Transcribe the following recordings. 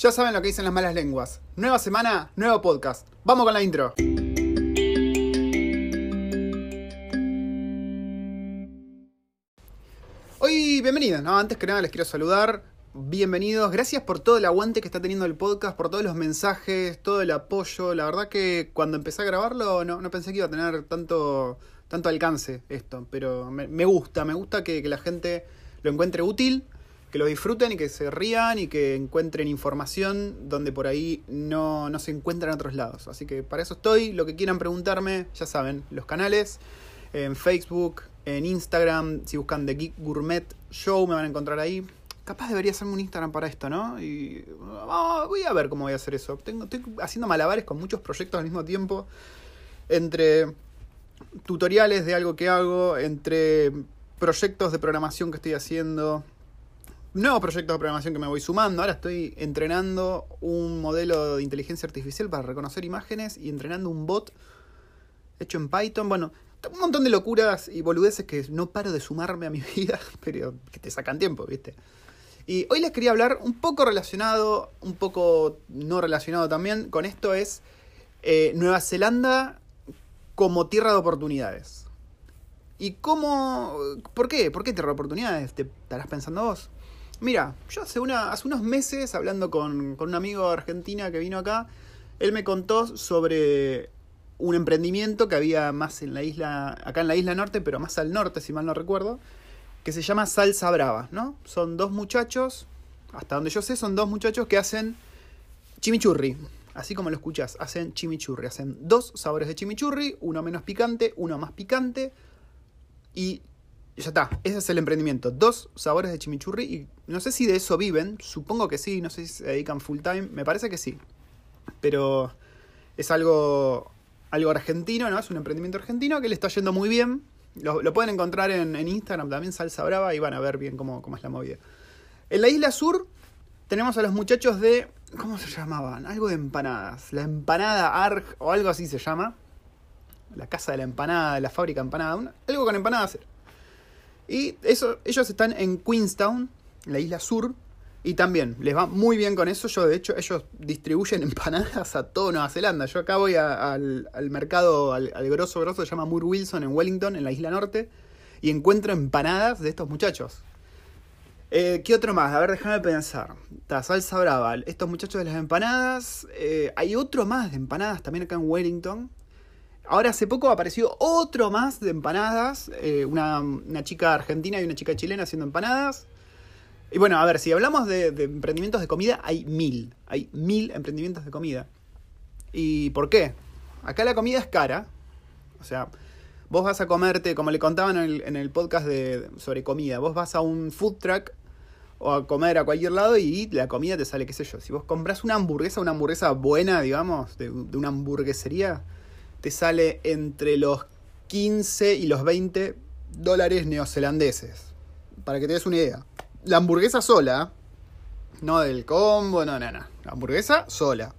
Ya saben lo que dicen las malas lenguas. Nueva semana, nuevo podcast. Vamos con la intro. Hoy, bienvenidos. Antes que nada les quiero saludar. Bienvenidos, gracias por todo el aguante que está teniendo el podcast, por todos los mensajes, todo el apoyo. La verdad que cuando empecé a grabarlo no, pensé que iba a tener tanto, tanto alcance esto, pero me, gusta, me gusta que la gente lo encuentre útil que lo disfruten y que se rían y que encuentren información donde por ahí no, no se encuentra en otros lados. Así que para eso estoy. Lo que quieran preguntarme, ya saben, los canales, en Facebook, en Instagram, si buscan The Geek Gourmet Show me van a encontrar ahí. Capaz debería hacerme un Instagram para esto, ¿no? Y oh, voy a ver cómo voy a hacer eso. Estoy haciendo malabares con muchos proyectos al mismo tiempo. Entre tutoriales de algo que hago, entre proyectos de programación que estoy haciendo, nuevos proyectos de programación que me voy sumando. Ahora estoy entrenando un modelo de inteligencia artificial para reconocer imágenes y entrenando un bot hecho en Python. Bueno, un montón de locuras y boludeces que no paro de sumarme a mi vida, pero que te sacan tiempo, ¿viste? Y hoy les quería hablar un poco relacionado, un poco no relacionado también, con esto es eh, Nueva Zelanda como tierra de oportunidades. ¿Y cómo? ¿Por qué? ¿Por qué tierra de oportunidades? Te estarás pensando vos. Mira, yo hace, unos meses, hablando con, con un amigo de Argentina que vino acá, él me contó sobre un emprendimiento que había más en la isla, acá en la isla norte, pero más al norte, si mal no recuerdo, que se llama Salsa Brava, ¿no? Son dos muchachos, hasta donde yo sé, son dos muchachos que hacen chimichurri. Así como lo escuchas, hacen chimichurri. Hacen dos sabores de chimichurri, uno menos picante, uno más picante. Y ya está, ese es el emprendimiento. Dos sabores de chimichurri y no sé si de eso viven, supongo que sí, no sé si se dedican full time, me parece que sí. Pero es algo, algo argentino, ¿no? Es un emprendimiento argentino que le está yendo muy bien. Lo, pueden encontrar en, Instagram también, Salsa Brava, y van a ver bien cómo, cómo es la movida. En la isla sur tenemos a los muchachos de... ¿Cómo se llamaban? Algo de empanadas. La empanada ARG o algo así se llama. La casa de la empanada, la fábrica empanada. Algo con empanadas. Y eso, ellos están en Queenstown, la isla sur, y también les va muy bien con eso. Yo, de hecho, ellos distribuyen empanadas a toda Nueva Zelanda. Yo acá voy al, mercado, al, grosso grosso, se llama Moore Wilson en Wellington, en la isla norte, y encuentro empanadas de estos muchachos. Eh, ¿Qué otro más? A ver, déjame pensar. Está salsa brava. Estos muchachos de las empanadas. Eh, hay otro más de empanadas también acá en Wellington. Ahora hace poco apareció otro más de empanadas, eh, una, una, chica argentina y una chica chilena haciendo empanadas. Y bueno, a ver, si hablamos de, emprendimientos de comida, hay mil, hay mil emprendimientos de comida. ¿Y por qué? Acá la comida es cara, o sea, vos vas a comerte, como le contaban en el, podcast de, sobre comida, vos vas a un food truck o a comer a cualquier lado y la comida te sale, qué sé yo, si vos compras una hamburguesa, una hamburguesa buena, digamos, de una hamburguesería, te sale entre los 15 y los 20 dólares neozelandeses. Para que te des una idea. La hamburguesa sola, no del combo, no, no, no. La hamburguesa sola.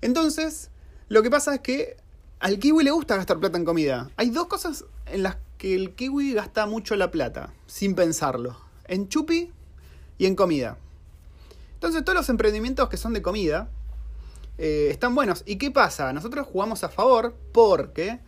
Entonces, lo que pasa es que al kiwi le gusta gastar plata en comida. Hay dos cosas en las que el kiwi gasta mucho la plata, sin pensarlo. En chupi y en comida. Entonces, todos los emprendimientos que son de comida, eh, están buenos. ¿Y qué pasa? Nosotros jugamos a favor porque,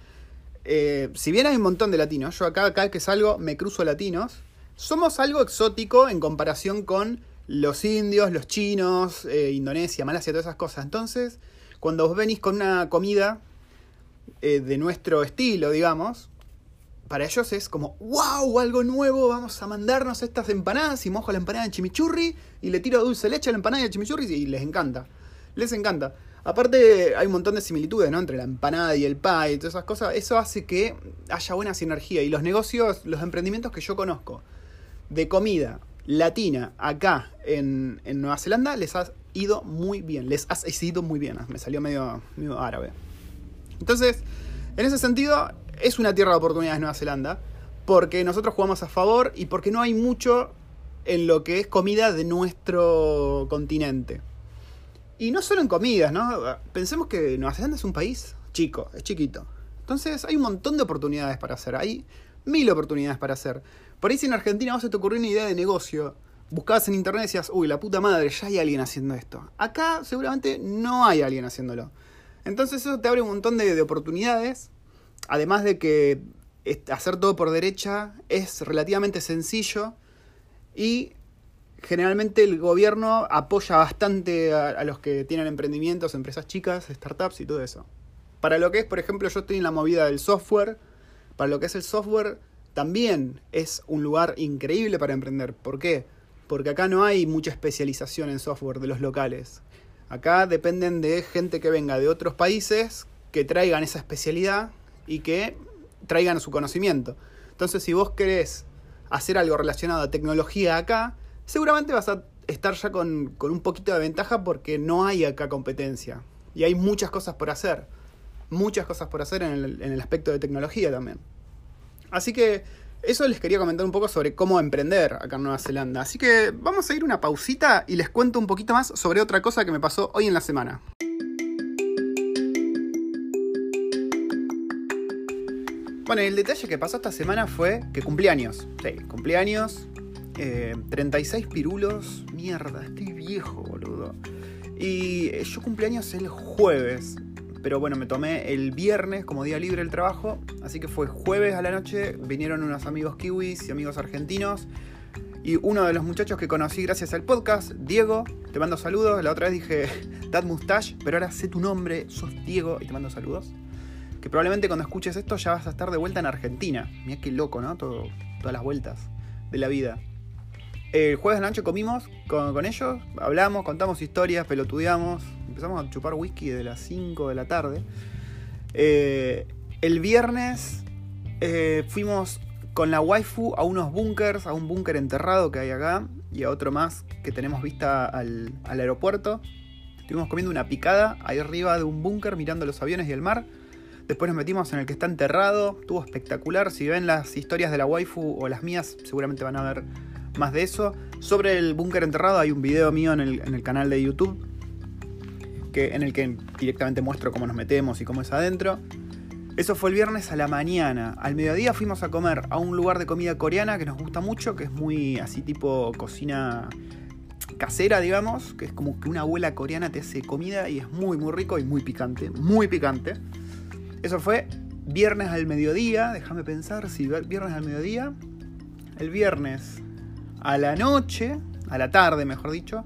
eh, si bien hay un montón de latinos, yo acá, acá que salgo me cruzo latinos, somos algo exótico en comparación con los indios, los chinos, eh, Indonesia, Malasia, todas esas cosas. Entonces, cuando vos venís con una comida de nuestro estilo, digamos, para ellos es como, wow, algo nuevo, vamos a mandarnos estas empanadas y mojo la empanada en chimichurri y le tiro dulce leche a la empanada y el chimichurri y les encanta les encanta. Aparte, hay un montón de similitudes, ¿no? Entre la empanada y el pie y todas esas cosas. Eso hace que haya buena sinergia. Y los negocios, los emprendimientos que yo conozco de comida latina acá en, en Nueva Zelanda les ha ido muy bien. Les ha ido muy bien. Me salió medio, medio árabe. Entonces, en ese sentido, es una tierra de oportunidades Nueva Zelanda. Porque nosotros jugamos a favor y porque no hay mucho en lo que es comida de nuestro continente. Y no solo en comidas, ¿no? Pensemos que Nueva Zelanda es un país chico, es chiquito. Entonces hay un montón de oportunidades para hacer. Hay mil oportunidades para hacer. Por ahí si en Argentina vos se te ocurrió una idea de negocio buscabas en internet y decías, uy, la puta madre, ya hay alguien haciendo esto. Acá seguramente no hay alguien haciéndolo. Entonces eso te abre un montón de, de oportunidades, además de que hacer todo por derecha es relativamente sencillo y generalmente el gobierno apoya bastante a, los que tienen emprendimientos, empresas chicas, startups y todo eso. Para lo que es, por ejemplo, yo estoy en la movida del software, para lo que es el software también es un lugar increíble para emprender. ¿Por qué? Porque acá no hay mucha especialización en software de los locales. Acá dependen de gente que venga de otros países, que traigan esa especialidad y que traigan su conocimiento. Entonces, si vos querés hacer algo relacionado a tecnología acá, seguramente vas a estar ya con, un poquito de ventaja porque no hay acá competencia. Y hay muchas cosas por hacer. Muchas cosas por hacer en el, en el aspecto de tecnología también. Así que eso les quería comentar un poco sobre cómo emprender acá en Nueva Zelanda. Así que vamos a ir una pausita y les cuento un poquito más sobre otra cosa que me pasó hoy en la semana. Bueno, el detalle que pasó esta semana fue que cumpleaños. Sí, cumpleaños. 36 eh, pirulos. Mierda, estoy viejo, boludo. Y eh, yo cumpleaños el jueves. Pero bueno, me tomé el viernes como día libre el trabajo. Así que fue jueves a la noche. Vinieron unos amigos kiwis y amigos argentinos. Y uno de los muchachos que conocí gracias al podcast, Diego, te mando saludos. La otra vez dije Dad Mustache, pero ahora sé tu nombre, sos Diego y te mando saludos que probablemente cuando escuches esto ya vas a estar de vuelta en Argentina. Mira qué loco, ¿no? Todo, todas las vueltas de la vida. El jueves de la noche comimos con, ellos, hablamos, contamos historias, pelotudeamos, empezamos a chupar whisky de las 5 de la tarde. Eh, el viernes eh, fuimos con la waifu a unos bunkers, a un búnker enterrado que hay acá y a otro más que tenemos vista al, al aeropuerto. Estuvimos comiendo una picada ahí arriba de un búnker mirando los aviones y el mar. Después nos metimos en el que está enterrado. Estuvo espectacular. Si ven las historias de la waifu o las mías, seguramente van a ver más de eso. Sobre el búnker enterrado hay un video mío en el, canal de YouTube. Que, en el que directamente muestro cómo nos metemos y cómo es adentro. Eso fue el viernes a la mañana. Al mediodía fuimos a comer a un lugar de comida coreana que nos gusta mucho, que es muy así tipo cocina casera, digamos, que es como que una abuela coreana te hace comida y es muy muy rico y muy picante, muy picante. Eso fue viernes al mediodía, déjame pensar si viernes al mediodía. El viernes a la noche, a la tarde mejor dicho,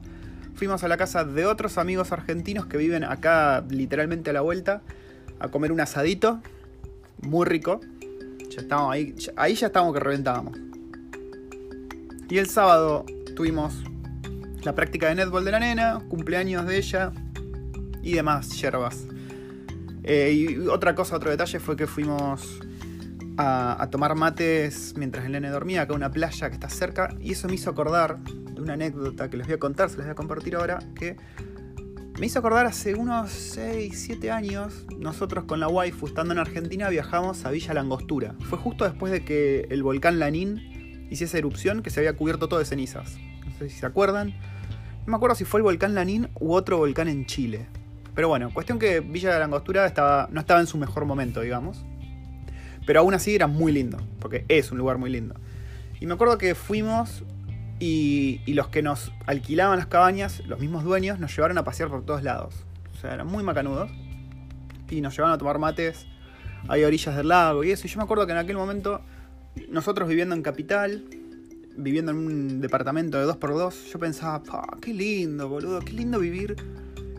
fuimos a la casa de otros amigos argentinos que viven acá literalmente a la vuelta a comer un asadito muy rico. Ya estábamos ahí, ahí ya estábamos que reventábamos. Y el sábado tuvimos la práctica de netball de la nena, cumpleaños de ella y demás yerbas. Eh, y otra cosa, otro detalle fue que fuimos a, tomar mates mientras el nene dormía acá en una playa que está cerca. Y eso me hizo acordar de una anécdota que les voy a contar, se les voy a compartir ahora, que me hizo acordar hace unos 6, 7 años, nosotros con la waifu estando en Argentina viajamos a Villa Langostura. Fue justo después de que el volcán Lanín hiciese erupción que se había cubierto todo de cenizas. No sé si se acuerdan. No me acuerdo si fue el volcán Lanín u otro volcán en Chile. Pero bueno, cuestión que Villa de la Angostura estaba, no estaba en su mejor momento, digamos. Pero aún así era muy lindo, porque es un lugar muy lindo. Y me acuerdo que fuimos y, los que nos alquilaban las cabañas, los mismos dueños, nos llevaron a pasear por todos lados. O sea, eran muy macanudos. Y nos llevaron a tomar mates a orillas del lago y eso. Y yo me acuerdo que en aquel momento, nosotros viviendo en Capital, viviendo en un departamento de 2x2, yo pensaba, qué lindo, boludo, qué lindo vivir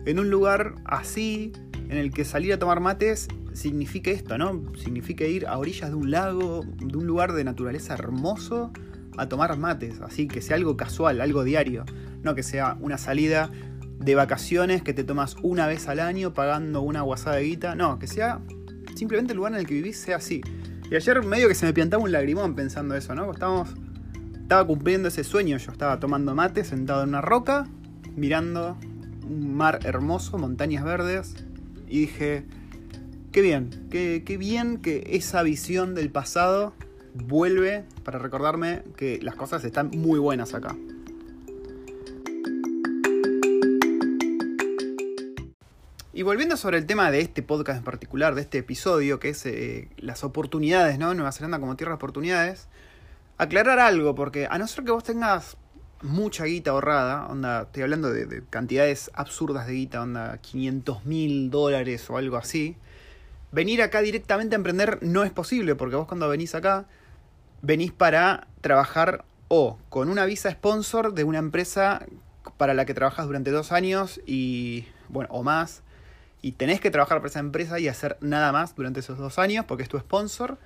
en un lugar así, en el que salir a tomar mates signifique esto, ¿no? Signifique ir a orillas de un lago, de un lugar de naturaleza hermoso, a tomar mates, así que sea algo casual, algo diario, no que sea una salida de vacaciones que te tomas una vez al año pagando una guasada de guita, no, que sea simplemente el lugar en el que vivís sea así. Y ayer medio que se me piantaba un lagrimón pensando eso, ¿no? Estábamos, estaba cumpliendo ese sueño, yo estaba tomando mate sentado en una roca, mirando un mar hermoso, montañas verdes, y dije, qué bien, qué, bien que esa visión del pasado vuelve para recordarme que las cosas están muy buenas acá. Y volviendo sobre el tema de este podcast en particular, de este episodio, que es eh, las oportunidades, ¿no? Nueva Zelanda como tierra de oportunidades, aclarar algo, porque a no ser que vos tengas mucha guita ahorrada, onda, estoy hablando de, de cantidades absurdas de guita, onda 500 mil dólares o algo así, venir acá directamente a emprender no es posible, porque vos cuando venís acá, venís para trabajar o con una visa sponsor de una empresa para la que trabajas durante dos años y, bueno, o más, y tenés que trabajar para esa empresa y hacer nada más durante esos dos años porque es tu sponsor.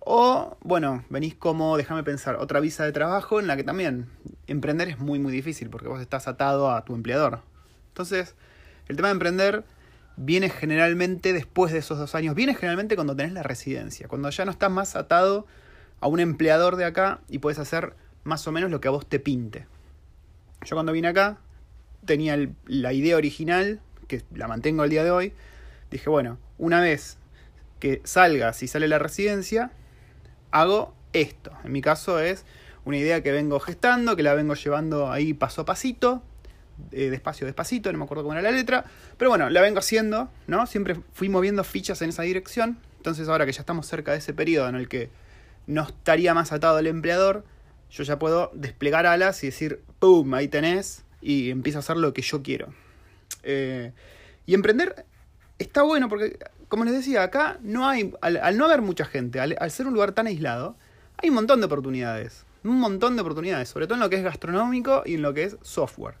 O, bueno, venís como, déjame pensar, otra visa de trabajo en la que también emprender es muy, muy difícil porque vos estás atado a tu empleador. Entonces, el tema de emprender viene generalmente después de esos dos años, viene generalmente cuando tenés la residencia, cuando ya no estás más atado a un empleador de acá y puedes hacer más o menos lo que a vos te pinte. Yo cuando vine acá tenía la idea original, que la mantengo el día de hoy, dije, bueno, una vez que salga, si sale la residencia, hago esto. En mi caso es una idea que vengo gestando, que la vengo llevando ahí paso a pasito, eh, despacio, despacito, no me acuerdo cómo era la letra, pero bueno, la vengo haciendo, ¿no? Siempre fui moviendo fichas en esa dirección, entonces ahora que ya estamos cerca de ese periodo en el que no estaría más atado al empleador, yo ya puedo desplegar alas y decir, ¡pum! Ahí tenés, y empiezo a hacer lo que yo quiero. Eh, y emprender está bueno porque, como les decía, acá no hay, al, no haber mucha gente, al, al, ser un lugar tan aislado, hay un montón de oportunidades. Un montón de oportunidades, sobre todo en lo que es gastronómico y en lo que es software.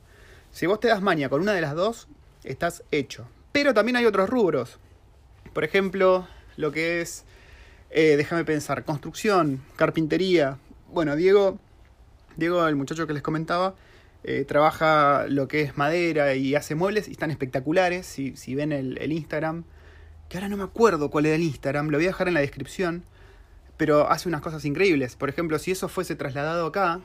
Si vos te das maña con una de las dos, estás hecho. Pero también hay otros rubros. Por ejemplo, lo que es, eh, déjame pensar, construcción, carpintería. Bueno, Diego, Diego, el muchacho que les comentaba, eh, trabaja lo que es madera y hace muebles y están espectaculares. Si, si ven el, el, Instagram, que ahora no me acuerdo cuál era el Instagram, lo voy a dejar en la descripción. Pero hace unas cosas increíbles. Por ejemplo, si eso fuese trasladado acá,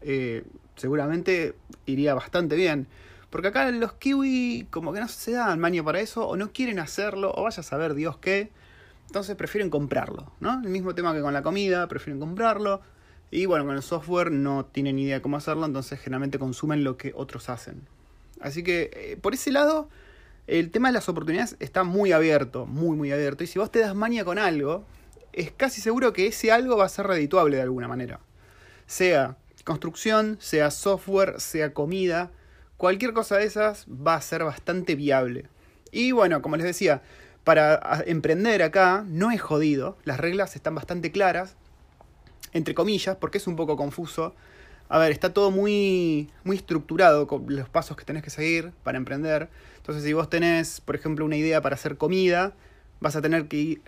eh, seguramente iría bastante bien. Porque acá los kiwi como que no se dan maño para eso, o no quieren hacerlo, o vaya a saber Dios qué. Entonces prefieren comprarlo, ¿no? El mismo tema que con la comida, prefieren comprarlo. Y bueno, con el software no tienen idea cómo hacerlo, entonces generalmente consumen lo que otros hacen. Así que eh, por ese lado, el tema de las oportunidades está muy abierto, muy, muy abierto. Y si vos te das maña con algo, es casi seguro que ese algo va a ser redituable de alguna manera. Sea construcción, sea software, sea comida, cualquier cosa de esas va a ser bastante viable. Y bueno, como les decía, para emprender acá no es jodido, las reglas están bastante claras, entre comillas, porque es un poco confuso. A ver, está todo muy, muy estructurado con los pasos que tenés que seguir para emprender. Entonces, si vos tenés, por ejemplo, una idea para hacer comida, vas a tener que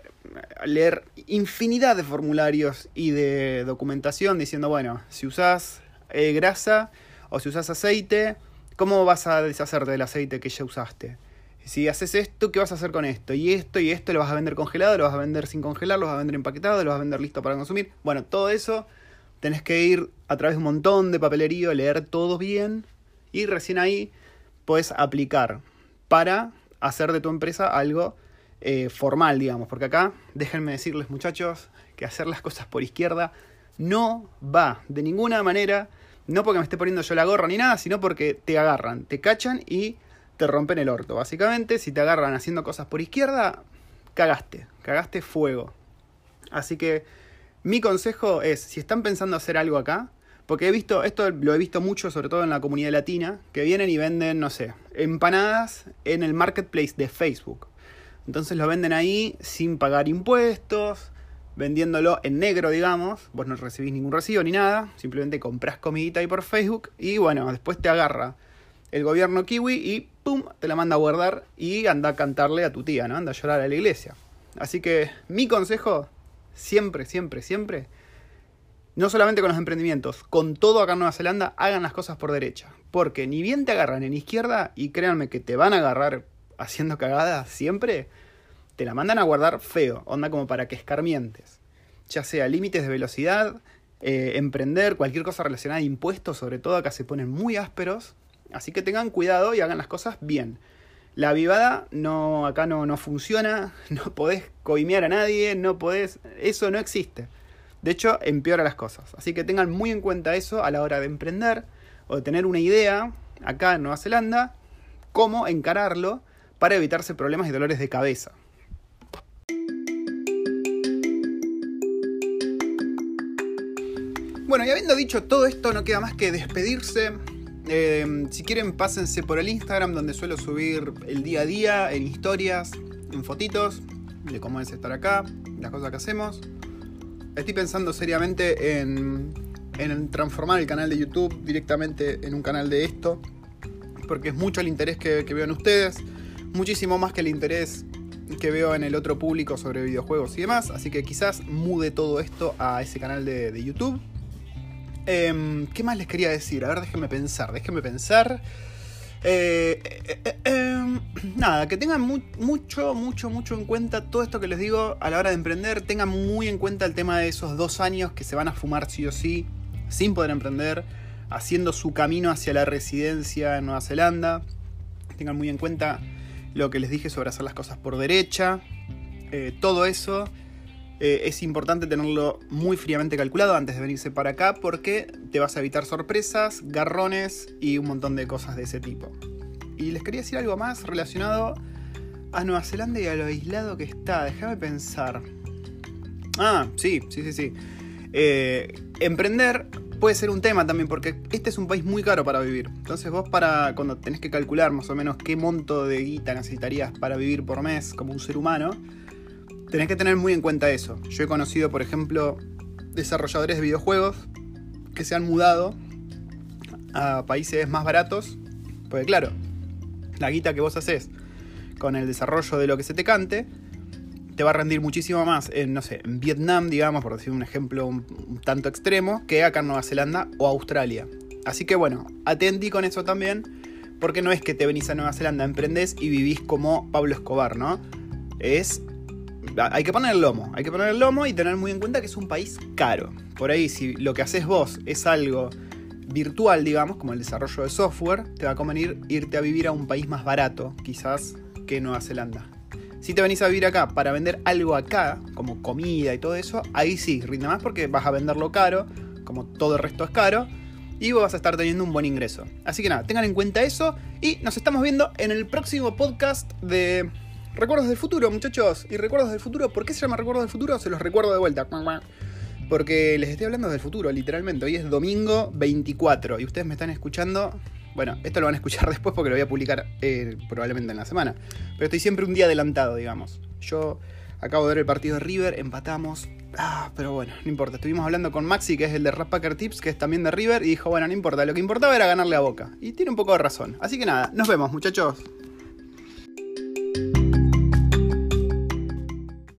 leer infinidad de formularios y de documentación diciendo, bueno, si usás eh, grasa o si usás aceite, ¿cómo vas a deshacerte del aceite que ya usaste? Si haces esto, ¿qué vas a hacer con esto? Y esto y esto lo vas a vender congelado, lo vas a vender sin congelar, lo vas a vender empaquetado, lo vas a vender listo para consumir. Bueno, todo eso tenés que ir a través de un montón de papelerío, leer todo bien y recién ahí puedes aplicar para hacer de tu empresa algo eh, formal, digamos, porque acá, déjenme decirles muchachos, que hacer las cosas por izquierda no va de ninguna manera, no porque me esté poniendo yo la gorra ni nada, sino porque te agarran, te cachan y te rompen el orto. Básicamente, si te agarran haciendo cosas por izquierda, cagaste, cagaste fuego. Así que mi consejo es, si están pensando hacer algo acá, porque he visto, esto lo he visto mucho, sobre todo en la comunidad latina, que vienen y venden, no sé, empanadas en el marketplace de Facebook. Entonces lo venden ahí sin pagar impuestos, vendiéndolo en negro, digamos. Vos no recibís ningún recibo ni nada, simplemente compras comidita ahí por Facebook y bueno, después te agarra el gobierno kiwi y pum, te la manda a guardar y anda a cantarle a tu tía, ¿no? Anda a llorar a la iglesia. Así que mi consejo, siempre, siempre, siempre, no solamente con los emprendimientos, con todo acá en Nueva Zelanda, hagan las cosas por derecha. Porque ni bien te agarran en izquierda, y créanme que te van a agarrar haciendo cagadas siempre, te la mandan a guardar feo, onda como para que escarmientes. Ya sea límites de velocidad, eh, emprender, cualquier cosa relacionada a impuestos, sobre todo acá se ponen muy ásperos. Así que tengan cuidado y hagan las cosas bien. La avivada no, acá no, no funciona, no podés coimear a nadie, no podés. Eso no existe. De hecho, empeora las cosas. Así que tengan muy en cuenta eso a la hora de emprender o de tener una idea acá en Nueva Zelanda, cómo encararlo para evitarse problemas y dolores de cabeza. Bueno, y habiendo dicho todo esto, no queda más que despedirse. Eh, si quieren, pásense por el Instagram, donde suelo subir el día a día, en historias, en fotitos, de cómo es estar acá, las cosas que hacemos. Estoy pensando seriamente en, transformar el canal de YouTube directamente en un canal de esto, porque es mucho el interés que, que veo en ustedes, muchísimo más que el interés que veo en el otro público sobre videojuegos y demás. Así que quizás mude todo esto a ese canal de, YouTube. Em, ¿Qué más les quería decir? A ver, déjenme pensar, déjenme pensar. Eh, eh, eh, em, nada, que tengan mucho, mucho, mucho en cuenta todo esto que les digo a la hora de emprender. Tengan muy en cuenta el tema de esos dos años que se van a fumar sí o sí, sin poder emprender, haciendo su camino hacia la residencia en Nueva Zelanda. Tengan muy en cuenta lo que les dije sobre hacer las cosas por derecha. todo eso. Eh, es importante tenerlo muy fríamente calculado antes de venirse para acá porque te vas a evitar sorpresas, garrones y un montón de cosas de ese tipo. Y les quería decir algo más relacionado a Nueva Zelanda y a lo aislado que está. Déjame pensar. Ah, sí, sí, sí, sí. Eh, emprender puede ser un tema también porque este es un país muy caro para vivir. Entonces vos para cuando tenés que calcular más o menos qué monto de guita necesitarías para vivir por mes como un ser humano, tenés que tener muy en cuenta eso. Yo he conocido, por ejemplo, desarrolladores de videojuegos que se han mudado a países más baratos, porque claro, la guita que vos haces con el desarrollo de lo que se te cante, te va a rendir muchísimo más en, no sé, en Vietnam, digamos, por decir un ejemplo un, tanto extremo, que acá en Nueva Zelanda o Australia. Así que bueno, atendí con eso también, porque no es que te venís a Nueva Zelanda, emprendés y vivís como Pablo Escobar, ¿no? Es hay que poner el lomo, hay que poner el lomo y tener muy en cuenta que es un país caro. Por ahí, si lo que haces vos es algo virtual, digamos, como el desarrollo de software, te va a convenir irte a vivir a un país más barato, quizás, que Nueva Zelanda. Si te venís a vivir acá para vender algo acá, como comida y todo eso, ahí sí, rinde más porque vas a venderlo caro, como todo el resto es caro, y vos vas a estar teniendo un buen ingreso. Así que nada, tengan en cuenta eso y nos estamos viendo en el próximo podcast de Recuerdos del futuro, muchachos. Y recuerdos del futuro, ¿por qué se llama recuerdos del futuro? Se los recuerdo de vuelta. Porque les estoy hablando del futuro, literalmente. Hoy es domingo 24 y ustedes me están escuchando. Bueno, esto lo van a escuchar después porque lo voy a publicar eh, probablemente en la semana. Pero estoy siempre un día adelantado, digamos. Yo acabo de ver el partido de River, empatamos. Ah, pero bueno, no importa. Estuvimos hablando con Maxi, que es el de Packer Tips, que es también de River, y dijo, bueno, no importa, lo que importaba era ganarle a Boca. Y tiene un poco de razón. Así que nada, nos vemos, muchachos.